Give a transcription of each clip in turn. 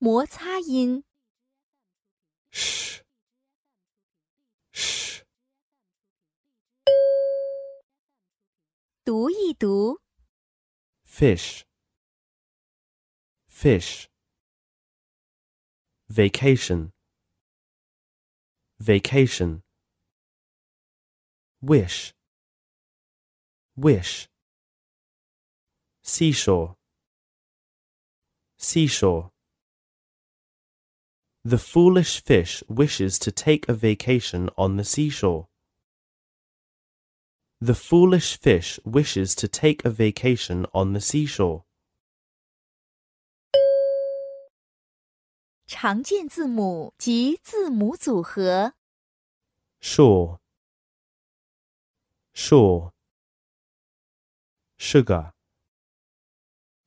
摩擦音。sh, sh, 读一读，fish, fish, vacation, vacation, wish, wish, seashore, seashore. The foolish fish wishes to take a vacation on the seashore. The foolish fish wishes to take a vacation on the seashore. 常见字母及字母组合。 Shore, shore, sugar,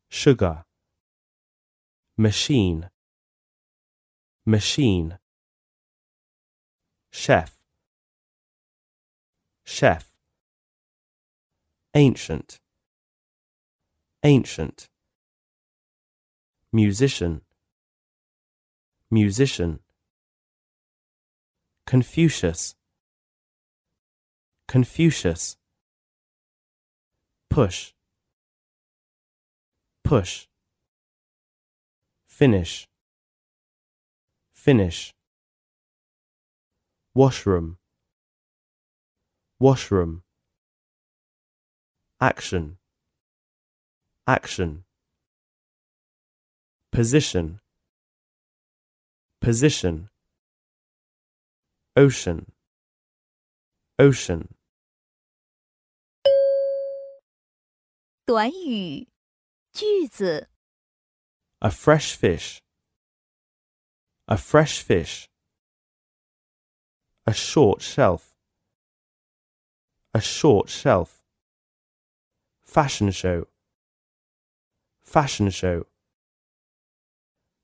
sugar, machine, machine, chef, chef, ancient, ancient, musician, musician, Confucius, Confucius, push, push, finish, finish, washroom, washroom, action, action, position, position, ocean, ocean. 短语、句子、 A fresh fish. A fresh fish. A short shelf. A short shelf. Fashion show. Fashion show.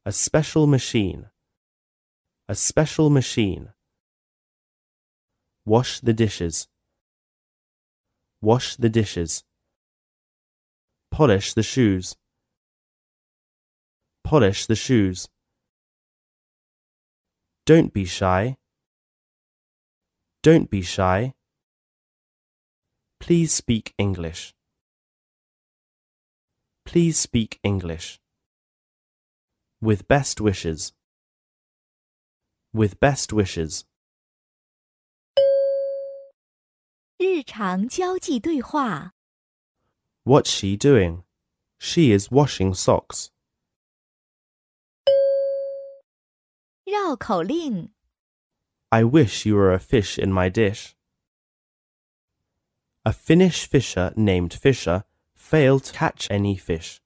A special machine. A special machine. Wash the dishes. Wash the dishes. Polish the shoes polish the shoes. Don't be shy. Don't be shy. Please speak English. Please speak English. With best wishes. With best wishes. 日常交际对话。 What's she doing? She is washing socks. 绕口令： I wish you were a fish in my dish. A Finnish fisher named Fisher failed to catch any fish.